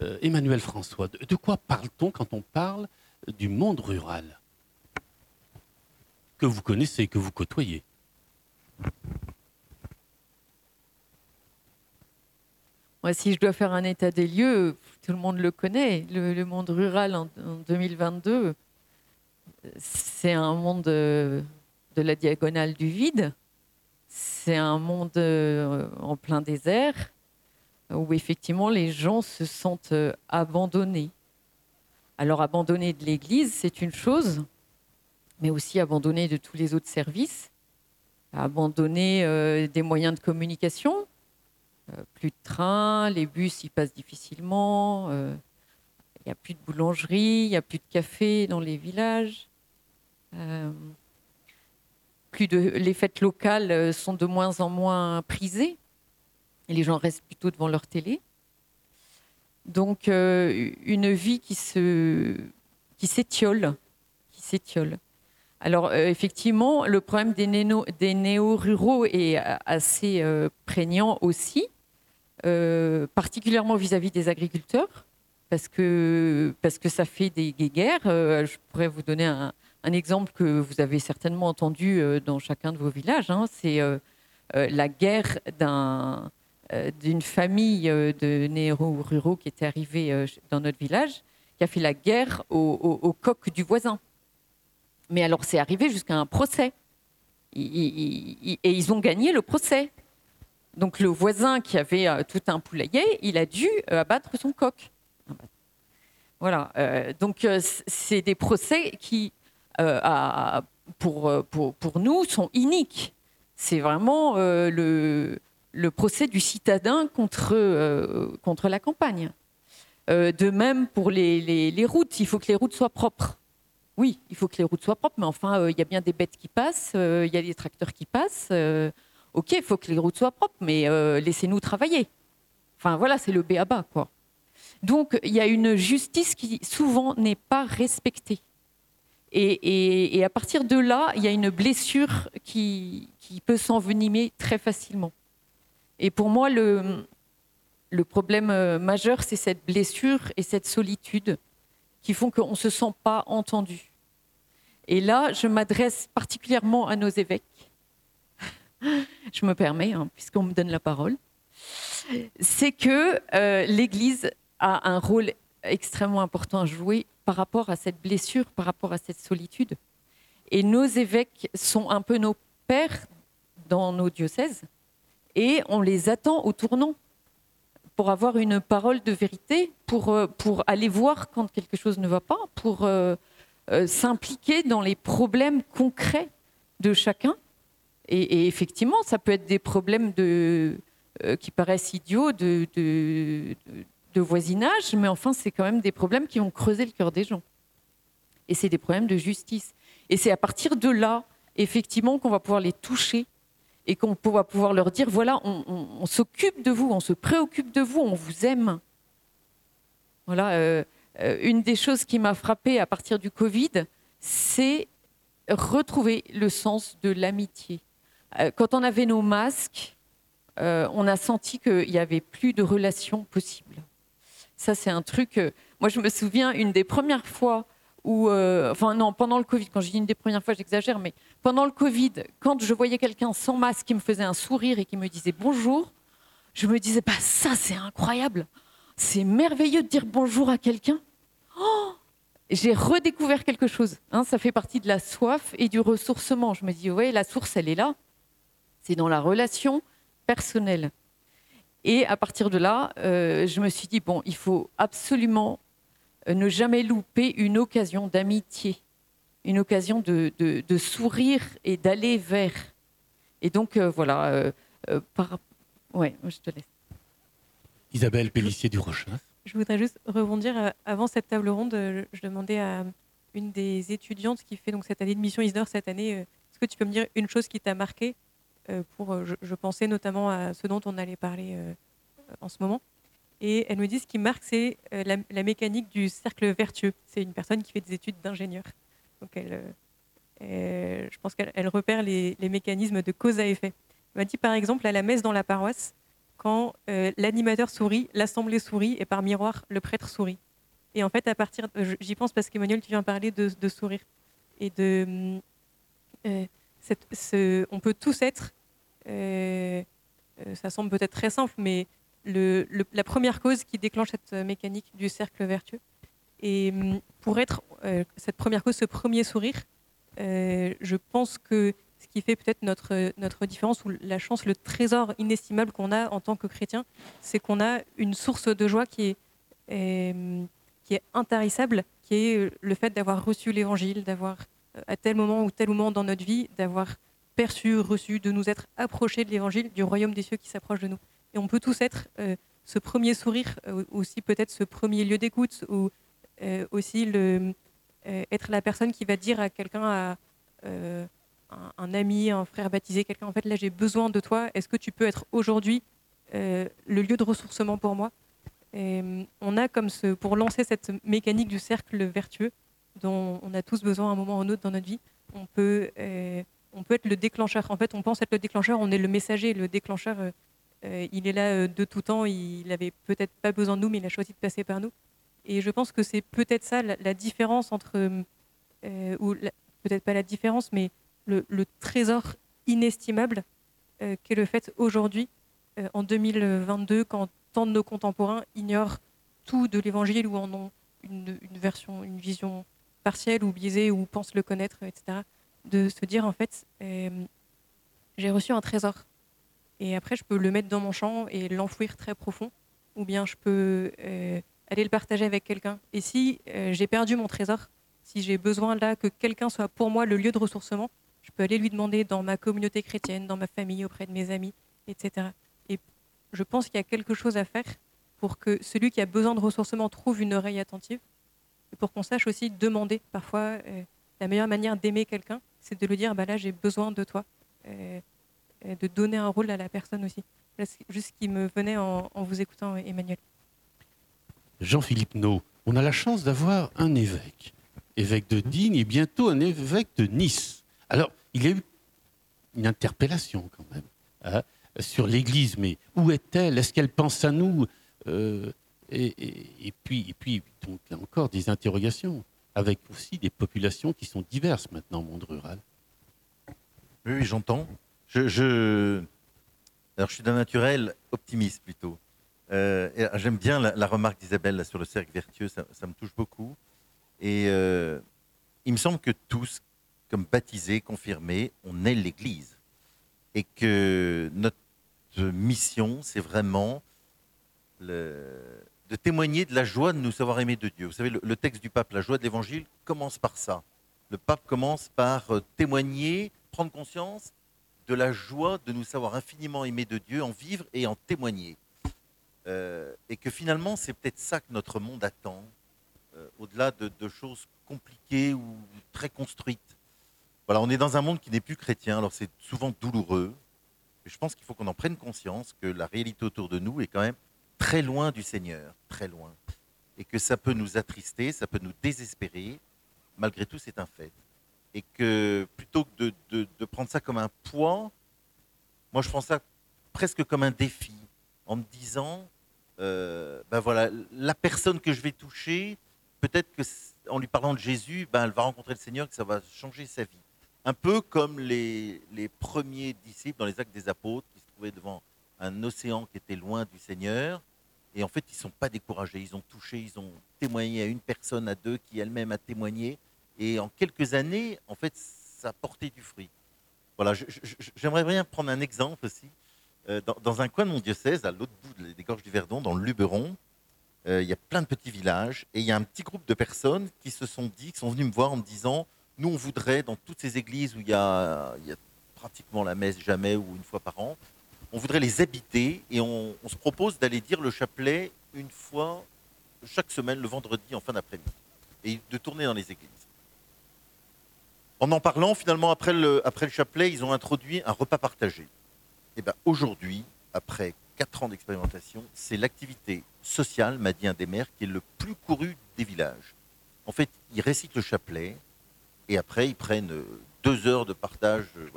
Euh, Emmanuel François, de, quoi parle-t-on quand on parle du monde rural que vous connaissez, que vous côtoyez Moi, si je dois faire un état des lieux, tout le monde le connaît. Le, monde rural en, en 2022, c'est un monde euh, de la diagonale du vide. C'est un monde euh, en plein désert où effectivement les gens se sentent euh, abandonnés. Alors abandonnés de l'Église, c'est une chose, mais aussi abandonnés de tous les autres services, abandonnés euh, des moyens de communication. Euh, plus de trains, les bus y passent difficilement, il n'y a plus de boulangerie, il n'y a plus de café dans les villages. Plus de, les fêtes locales sont de moins en moins prisées et les gens restent plutôt devant leur télé. Donc euh, une vie qui se qui s'étiole, qui s'étiole. Alors euh, effectivement, le problème des, néo-ruraux est euh, assez prégnant aussi, particulièrement vis-à-vis des agriculteurs, parce que, parce que ça fait des guéguerres. Euh, je pourrais vous donner un, exemple que vous avez certainement entendu dans chacun de vos villages. hein. C'est la guerre d'un, d'une famille euh, de néo-ruraux qui était arrivée euh, dans notre village, qui a fait la guerre au, coq du voisin. Mais alors c'est arrivé jusqu'à un procès. Et ils ont gagné le procès. Donc le voisin qui avait euh, tout un poulailler, il a dû euh, abattre son coq. Voilà. euh, donc euh, c'est des procès qui, euh, pour, euh, nous, sont iniques. C'est vraiment euh, le, le procès du citadin contre, euh, contre la campagne. Euh, de même pour les, les- routes, il faut que les routes soient propres. Oui, il faut que les routes soient propres, mais enfin, euh, il y a bien des bêtes qui passent, il y a des tracteurs qui passent. ok, il faut que les routes soient propres, mais laissez-nous travailler. Enfin, voilà, c'est le B à bas, quoi. Donc, il y a une justice qui souvent n'est pas respectée. Et, et- et à partir de là, il y a une blessure qui, qui peut s'envenimer très facilement. Et pour moi, le, problème euh, majeur, c'est cette blessure et cette solitude qui font qu'on ne se sent pas entendu. Et là, je m'adresse particulièrement à nos évêques. <laughs> je me permets, hein, puisqu'on me donne la parole. C'est que euh, l'Église a un rôle extrêmement important à jouer par rapport à cette blessure, par rapport à cette solitude. Et nos évêques sont un peu nos pères dans nos diocèses et on les attend au tournant pour avoir une parole de vérité, pour, euh, pour aller voir quand quelque chose ne va pas, pour euh, euh, s'impliquer dans les problèmes concrets de chacun. Et, effectivement, ça peut être des problèmes de, qui paraissent idiots de, de- de voisinage, mais enfin, c'est quand même des problèmes qui vont creuser le cœur des gens. Et c'est des problèmes de justice. Et c'est à partir de là, effectivement, qu'on va pouvoir les toucher et qu'on va pouvoir leur dire, voilà, on, s'occupe de vous, on se préoccupe de vous, on vous aime. Voilà, euh, euh, une des choses qui m'a frappée à partir du Covid, c'est retrouver le sens de l'amitié. Euh, quand on avait nos masques, on a senti qu'il n'y avait plus de relations possibles. Ça, c'est un truc. moi, je me souviens une des premières fois où, enfin non, pendant le Covid. Quand je dis une des premières fois, j'exagère, mais pendant le Covid, quand je voyais quelqu'un sans masque qui me faisait un sourire et qui me disait bonjour, je me disais bah ça, c'est incroyable. C'est merveilleux de dire bonjour à quelqu'un. Oh j'ai redécouvert quelque chose. hein, ça fait partie de la soif et du ressourcement. Je me dis, ouais, la source, elle est là. C'est dans la relation personnelle. Et à partir de là, euh, je me suis dit, bon, il faut absolument euh, ne jamais louper une occasion d'amitié, une occasion de, de- de sourire et d'aller vers. Et donc, euh, voilà, euh, euh, par... ouais, je te laisse. Isabelle Pellissier du Rochas. Je voudrais juste rebondir. euh, Avant cette table ronde, je demandais à une des étudiantes qui fait donc cette année de mission Isdor cette année, est-ce que tu peux me dire une chose qui t'a marqué pour, je, je pensais notamment à ce dont on allait parler en ce moment. Et elle me dit ce qui marque, c'est la, la mécanique du cercle vertueux. C'est une personne qui fait des études d'ingénieur. Donc euh, je pense qu'elle elle repère les, mécanismes de cause à effet. Elle m'a dit par exemple à la messe dans la paroisse, quand euh, l'animateur sourit, l'assemblée sourit et par miroir, le prêtre sourit. Et en fait, à partir, j'y pense parce qu'Emmanuel, tu viens parler de, sourire et de, euh, on peut tous être, ça semble peut-être très simple, mais la première cause qui déclenche cette mécanique du cercle vertueux. Et hum, pour être euh, cette première cause, ce premier sourire, euh, je pense que ce qui fait peut-être notre, notre différence ou la chance, le trésor inestimable qu'on a en tant que chrétien, c'est qu'on a une source de joie qui est, euh, qui est intarissable, qui est le fait d'avoir reçu l'évangile, d'avoir à tel moment ou tel moment dans notre vie, d'avoir perçu, reçu, de nous être approchés de l'évangile, du royaume des cieux qui s'approche de nous. Et on peut tous être ce premier sourire, aussi peut-être ce premier lieu d'écoute, ou aussi le, euh, être la personne qui va dire à quelqu'un, à euh, un, ami, un frère baptisé, quelqu'un, en fait, là j'ai besoin de toi, est-ce que tu peux être aujourd'hui euh, le lieu de ressourcement pour moi? Euh, On a comme ce, pour lancer cette mécanique du cercle vertueux, dont on a tous besoin à un moment ou à un autre dans notre vie, on peut, euh, on peut être le déclencheur. En fait, on pense être le déclencheur, on est le messager, le déclencheur. euh, euh, il est là euh, de tout temps, il n'avait peut-être pas besoin de nous, mais il a choisi de passer par nous. Et je pense que c'est peut-être ça la, différence entre, euh, ou peut-être pas la différence, mais le, trésor inestimable euh, qu'est le fait aujourd'hui, euh, en 2022, quand tant de nos contemporains ignorent tout de l'évangile ou en ont une, une version, une vision partielle ou biaisée ou pensent le connaître, etc. De se dire en fait, j'ai reçu un trésor. Et après, je peux le mettre dans mon champ et l'enfouir très profond. Ou bien je peux aller le partager avec quelqu'un. Et si euh, j'ai perdu mon trésor, si j'ai besoin là que quelqu'un soit pour moi le lieu de ressourcement, je peux aller lui demander dans ma communauté chrétienne, dans ma famille, auprès de mes amis, etc. Et je pense qu'il y a quelque chose à faire pour que celui qui a besoin de ressourcement trouve une oreille attentive et pour qu'on sache aussi demander. Parfois, euh, la meilleure manière d'aimer quelqu'un, c'est de lui dire bah là, j'ai besoin de toi. Euh, de donner un rôle à la personne aussi. Voilà, juste ce qui me venait en, en vous écoutant, Emmanuel. Jean-Philippe No, on a la chance d'avoir un évêque, évêque de Digne et bientôt un évêque de Nice. Alors, il y a eu une interpellation quand même hein, sur l'Église, mais où est-elle? Est-ce qu'elle pense à nous? Euh, et, puis, et puis donc, là encore, des interrogations, avec aussi des populations qui sont diverses maintenant au monde rural. Oui, j'entends. Je, je... Alors, je suis d'un naturel optimiste plutôt. Euh, et J'aime bien la, remarque d'Isabelle sur le cercle vertueux, ça, me touche beaucoup. Et euh, il me semble que tous, comme baptisés, confirmés, on est l'Église. Et que notre mission, c'est vraiment de témoigner de la joie de nous savoir aimer de Dieu. Vous savez, le, le texte du pape, la joie de l'Évangile, commence par ça. Le pape commence par euh, témoigner, prendre conscience de la joie de nous savoir infiniment aimer de Dieu, en vivre et en témoigner. Euh, et que finalement, c'est peut-être ça que notre monde attend, euh, au-delà de, choses compliquées ou très construites. Voilà, on est dans un monde qui n'est plus chrétien, alors c'est souvent douloureux. Et je pense qu'il faut qu'on en prenne conscience que la réalité autour de nous est quand même très loin du Seigneur, très loin. Et que ça peut nous attrister, ça peut nous désespérer. Malgré tout, c'est un fait. Et que plutôt que de- de prendre ça comme un poids, moi je prends ça presque comme un défi, en me disant, euh, ben voilà, la personne que je vais toucher, peut-être que en lui parlant de Jésus, ben elle va rencontrer le Seigneur, que ça va changer sa vie. Un peu comme les, les premiers disciples dans les actes des apôtres qui se trouvaient devant un océan qui était loin du Seigneur. Et en fait, ils ne sont pas découragés. Ils ont touché, ils ont témoigné à une personne, à deux, qui elle-même a témoigné. Et en quelques années, en fait, ça a porté du fruit. Voilà, j'aimerais bien prendre un exemple aussi. Euh, dans, un coin de mon diocèse, à l'autre bout des gorges du Verdon, dans le Luberon, euh, il y a plein de petits villages. Et il y a un petit groupe de personnes qui se sont dit, qui sont venus me voir en me disant Nous, on voudrait, dans toutes ces églises où il y a, il y a pratiquement la messe jamais ou une fois par an. On voudrait les habiter et on, on se propose d'aller dire le chapelet une fois chaque semaine, le vendredi en fin d'après-midi, et de tourner dans les églises. En en parlant, finalement, après le, après le chapelet, ils ont introduit un repas partagé. Et ben aujourd'hui, après quatre ans d'expérimentation, c'est l'activité sociale, m'a dit un des maires, qui est le plus couru des villages. En fait, ils récitent le chapelet et après, ils prennent euh, deux heures de partage. euh.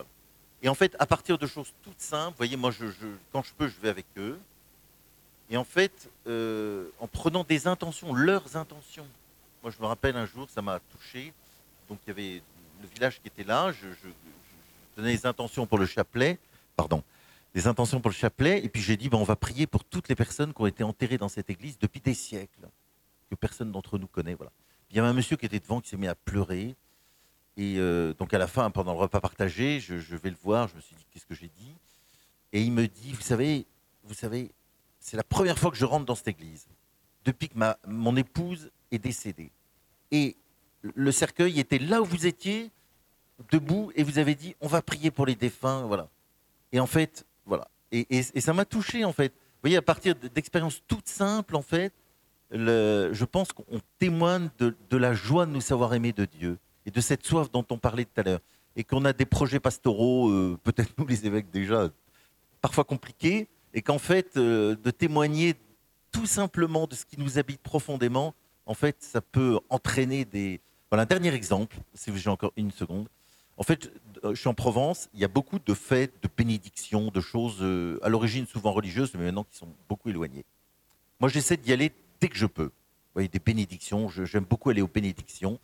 Et en fait, à partir de choses toutes simples, vous voyez, moi, je- quand je peux, je vais avec eux. Et en fait, euh, en prenant des intentions, leurs intentions. Moi, je me rappelle un jour, ça m'a touché. Donc, il y avait le village qui était là. Je, je- je donnais les intentions pour le chapelet. Pardon. Les intentions pour le chapelet. Et puis, j'ai dit, ben, on va prier pour toutes les personnes qui ont été enterrées dans cette église depuis des siècles, que personne d'entre nous connaît. Voilà. Il y avait un monsieur qui était devant qui s'est mis à pleurer. Et euh, donc, à la fin, pendant le repas partagé, je, je vais le voir. Je me suis dit, qu'est-ce que j'ai dit? Et il me dit, vous savez, vous savez, c'est la première fois que je rentre dans cette église, depuis que ma, mon épouse est décédée. Et le cercueil était là où vous étiez, debout, et vous avez dit, on va prier pour les défunts, voilà. Et en fait, voilà. Et, ça m'a touché, en fait. Vous voyez, à partir d'expériences toutes simples, en fait, je pense qu'on témoigne de, de la joie de nous savoir aimer de Dieu, et de cette soif dont on parlait tout à l'heure. Et qu'on a des projets pastoraux, euh, <laughs> peut-être nous les évêques déjà, parfois compliqués, et qu'en fait, euh, de témoigner tout simplement de ce qui nous habite profondément, en fait, ça peut entraîner des... Voilà, un dernier exemple, si j'ai encore une seconde. En fait, euh, je suis en Provence, il y a beaucoup de fêtes, de bénédictions, de choses euh, à l'origine souvent religieuses, mais maintenant qui sont beaucoup éloignées. Moi, j'essaie d'y aller dès que je peux. Vous voyez, des bénédictions, j'aime beaucoup aller aux bénédictions.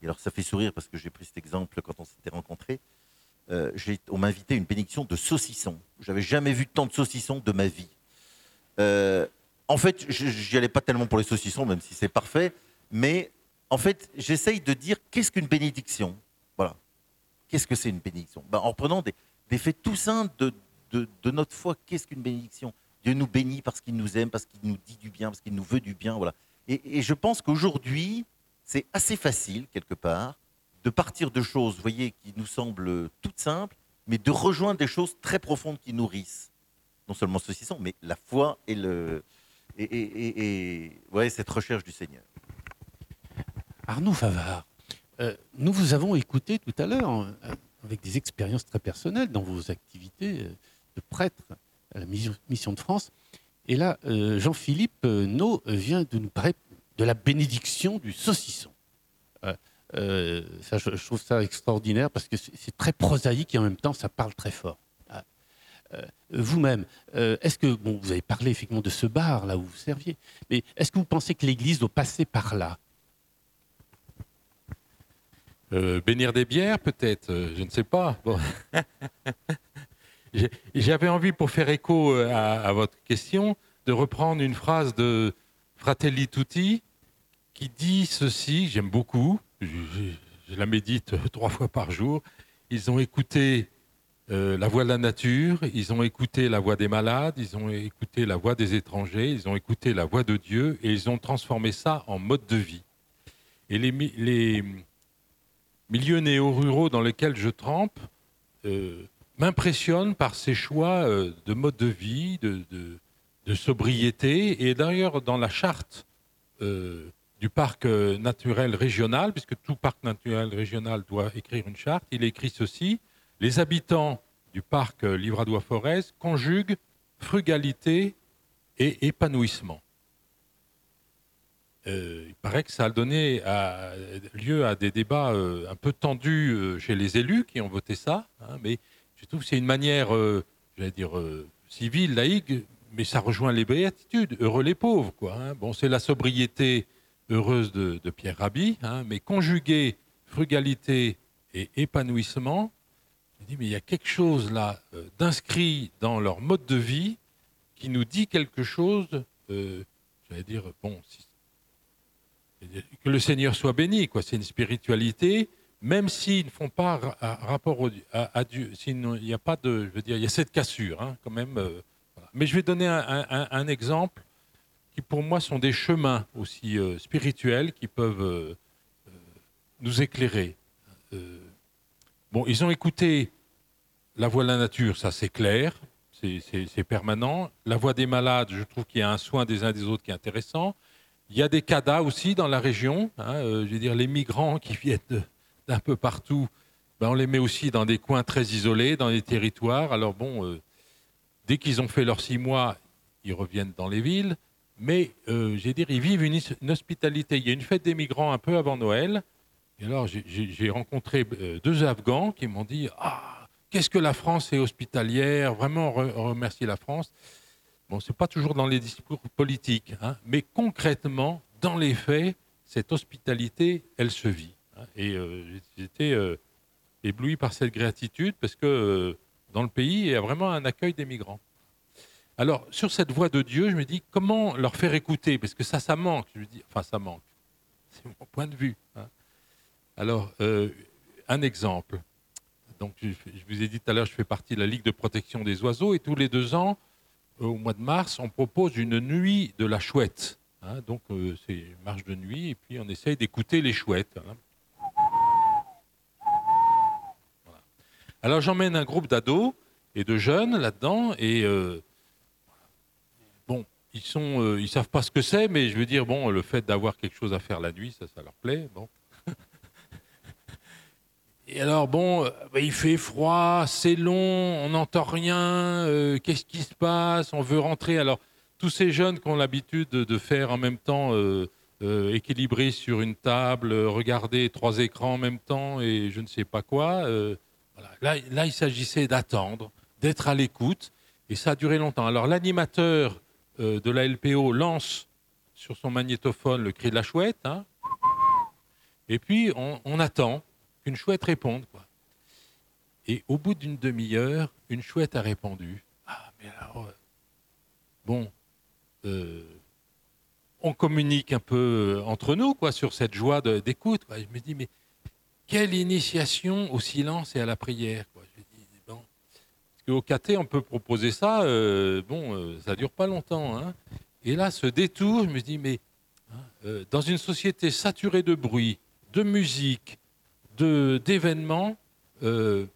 Et alors, ça fait sourire parce que j'ai pris cet exemple quand on s'était rencontrés. Euh, on m'a invité à une bénédiction de saucisson. J'avais jamais vu tant de saucissons de ma vie. En fait, je n'y allais pas tellement pour les saucissons, même si c'est parfait, mais en fait, j'essaye de dire qu'est-ce qu'une bénédiction? Qu'est-ce que c'est une bénédiction Ben, En reprenant des, faits tout simples de, notre foi, qu'est-ce qu'une bénédiction Dieu nous bénit parce qu'il nous aime, parce qu'il nous dit du bien, parce qu'il nous veut du bien. Et, je pense qu'aujourd'hui, c'est assez facile, quelque part, de partir de choses, voyez, qui nous semblent toutes simples, mais de rejoindre des choses très profondes qui nourrissent non seulement ce saucisson, mais la foi et, cette recherche du Seigneur. Arnaud Favard, euh, nous vous avons écouté tout à l'heure euh, avec des expériences très personnelles dans vos activités euh, de prêtre à la mission, de France. Et là, Jean-Philippe No vient de nous parler de la bénédiction du saucisson. Ça, je, je trouve ça extraordinaire parce que c'est très prosaïque et en même temps, ça parle très fort. Ah. Vous-même, est-ce que, bon, vous avez parlé effectivement de ce bar là où vous serviez, mais est-ce que vous pensez que l'Église doit passer par là? Euh, bénir des bières, peut-être, euh, je ne sais pas. Bon. J'avais envie, pour faire écho euh, à, votre question, de reprendre une phrase de Fratelli Tutti qui dit ceci, j'aime beaucoup, je, la médite <laughs> trois fois par jour. Ils ont écouté la voix de la nature, ils ont écouté la voix des malades, ils ont écouté la voix des étrangers, ils ont écouté la voix de Dieu et ils ont transformé ça en mode de vie. Et les milieux néo-ruraux dans lesquels je trempe euh, m'impressionnent par ces choix euh, de mode de vie, de, sobriété. Et d'ailleurs, dans la charte euh, du parc naturel régional, puisque tout parc naturel régional doit écrire une charte, il écrit ceci les habitants du parc Livradois-Forez conjuguent frugalité et épanouissement. Euh, il paraît que ça a donné lieu à des débats euh, un peu tendus euh, chez les élus qui ont voté ça, hein, mais je trouve que c'est une manière, j'allais dire, civile, laïque, mais ça rejoint les béatitudes, heureux les pauvres. Quoi, hein. Bon, c'est la sobriété heureuse de, Pierre Rabhi, hein, mais conjuguer frugalité et épanouissement, je dis, mais il y a quelque chose là d'inscrit dans leur mode de vie qui nous dit quelque chose, j'allais dire, bon, si- que le Seigneur soit béni, quoi. C'est une spiritualité, même s'ils ne font pas rapport à, à Dieu, s'il n'y a pas de, je veux dire, il y a cette cassure, hein, quand même. euh. Mais je vais donner un, exemple qui, pour moi, sont des chemins aussi euh, spirituels qui peuvent euh, nous éclairer. Bon, ils ont écouté la voie de la nature, ça c'est clair, c'est permanent. La voie des malades, je trouve qu'il y a un soin des uns des autres qui est intéressant. Il y a des CADA aussi dans la région. Hein, euh, dire, les migrants qui viennent d'un peu partout, ben, on les met aussi dans des coins très isolés, dans les territoires. Alors bon, euh, dès qu'ils ont fait leurs six mois, ils reviennent dans les villes. Mais euh, j'ai dire, ils vivent une, hospitalité. Il y a une fête des migrants un peu avant Noël. Et alors, j'ai rencontré euh, deux Afghans qui m'ont dit Ah, qu'est-ce que la France est hospitalière Vraiment, remercier la France. Bon, ce n'est pas toujours dans les discours politiques, hein, mais concrètement, dans les faits, cette hospitalité, elle se vit. Hein. et euh, j'étais euh, ébloui par cette gratitude parce que dans le pays, il y a vraiment un accueil des migrants. Alors, sur cette voix de Dieu, je me dis, comment leur faire écouter? Parce que ça, ça manque. Je dis, enfin, ça manque. <laughs> C'est mon point de vue. Hein. Alors, euh, un exemple. Donc, je, vous ai dit tout à l'heure, je fais partie de la Ligue de protection des oiseaux et tous les deux ans, euh, au mois de mars, on propose une nuit de la chouette. Hein. donc, euh, c'est marche de nuit et puis on essaye d'écouter les chouettes. Hein. Alors, j'emmène un groupe d'ados et de jeunes là-dedans et bon, ils sont, ils savent pas ce que c'est, mais je veux dire, bon, le fait d'avoir quelque chose à faire la nuit, ça, ça leur plaît. Bon. Et alors, bon, euh, bah, il fait froid, c'est long, on n'entend rien, euh, qu'est-ce qui se passe On veut rentrer. Alors, tous ces jeunes qui ont l'habitude de faire en même temps euh, équilibrer sur une table, regarder trois écrans en même temps et je ne sais pas quoi, là, là, il s'agissait d'attendre, d'être à l'écoute, et ça a duré longtemps. Alors, l'animateur de la LPO lance sur son magnétophone le cri de la chouette, hein, et puis on attend une chouette réponde. Quoi. Et au bout d'une demi-heure, une chouette a répondu. Ah, mais alors, euh, bon, euh, on communique un peu euh, entre nous quoi, sur cette joie d'écoute. Je me dis, mais quelle initiation au silence et à la prière. Quoi. Je dis, bon, parce qu'au KT, on peut proposer ça, bon, ça dure pas longtemps. Hein. Et là, ce détour, je me dis, mais hein, dans une société saturée de bruit, de musique, d'événements. Euh,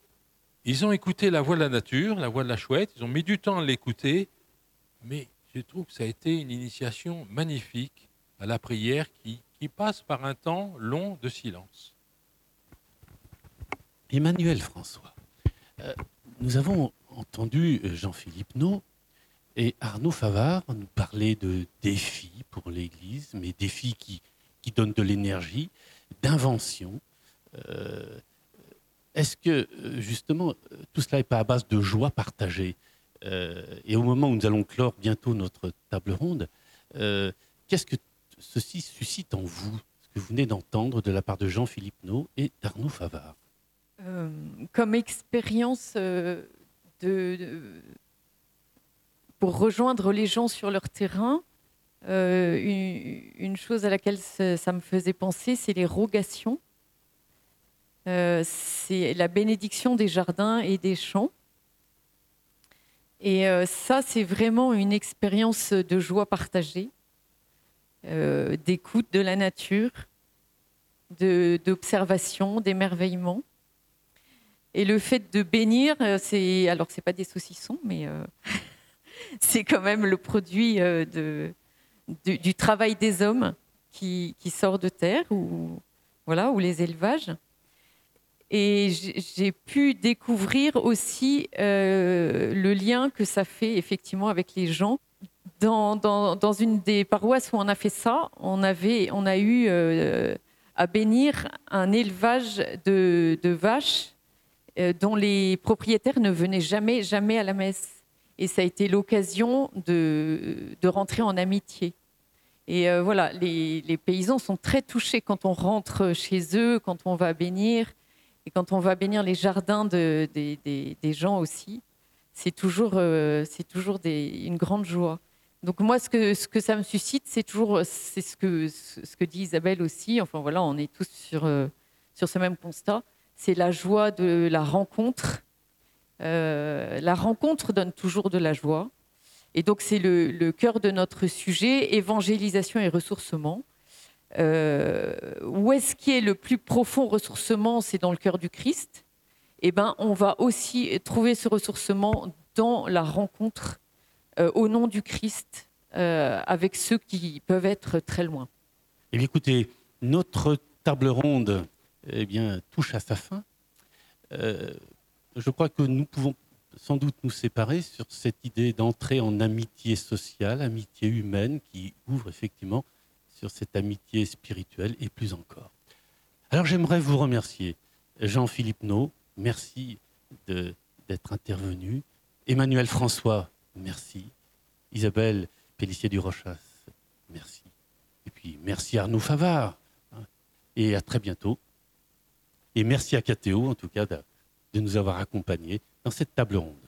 ils ont écouté la voix de la nature, la voix de la chouette, ils ont mis du temps à l'écouter, mais je trouve que ça a été une initiation magnifique à la prière qui, passe par un temps long de silence. Emmanuel François, euh, nous avons entendu Jean-Philippe No et Arnaud Favard nous parler de défis pour l'Église, mais défis qui, qui donnent de l'énergie, d'invention. Euh, est-ce que euh, justement tout cela n'est pas à base de joie partagée euh, Et au moment où nous allons clore bientôt notre table ronde, qu'est-ce que ceci suscite en vous Ce que vous venez d'entendre de la part de Jean-Philippe No et d'Arnaud Favard? Comme expérience de, pour rejoindre les gens sur leur terrain, une, chose à laquelle ça me faisait penser, c'est les rogations. Euh, c'est la bénédiction des jardins et des champs. Et euh, ça, c'est vraiment une expérience de joie partagée, euh, d'écoute de la nature, d'observation, d'émerveillement. Et le fait de bénir, c'est alors c'est pas des saucissons, mais <laughs> c'est quand même le produit du, travail des hommes qui, sort de terre ou les élevages. Et j'ai pu découvrir aussi euh, le lien que ça fait effectivement avec les gens. Dans, une des paroisses où on a fait ça, on, avait, on a eu euh, à bénir un élevage de, vaches euh, dont les propriétaires ne venaient jamais, jamais à la messe. Et ça a été l'occasion de, rentrer en amitié. Et voilà, les, paysans sont très touchés quand on rentre chez eux, quand on va bénir. Et quand on va bénir les jardins de, des, gens aussi, c'est toujours, euh, toujours une grande joie. Donc moi, ce que, ce que ça me suscite, c'est toujours, c'est ce que, ce que dit Isabelle aussi. Enfin voilà, on est tous sur, euh, sur ce même constat. C'est la joie de la rencontre. Euh, la rencontre donne toujours de la joie. Et donc c'est le cœur de notre sujet, évangélisation et ressourcement. Euh, où est-ce qui est le plus profond ressourcement C'est dans le cœur du Christ. eh ben, on va aussi trouver ce ressourcement dans la rencontre euh, au nom du Christ euh, avec ceux qui peuvent être très loin. Eh bien, écoutez, notre table ronde eh touche à sa fin. Je crois que nous pouvons sans doute nous séparer sur cette idée d'entrer en amitié sociale, amitié humaine, qui ouvre effectivement sur cette amitié spirituelle et plus encore. Alors j'aimerais vous remercier, Jean-Philippe No, merci d'être intervenu. Emmanuel François, merci. Isabelle Pellissier du Rochas, merci. Et puis merci Arnaud Favard. Hein. Et à très bientôt. Et merci à Catéo, en tout cas, de nous avoir accompagnés dans cette table ronde.